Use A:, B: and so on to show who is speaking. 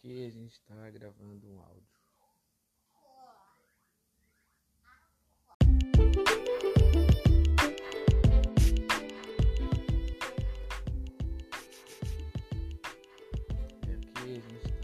A: aqui a gente está gravando um áudio. É e aqui a gente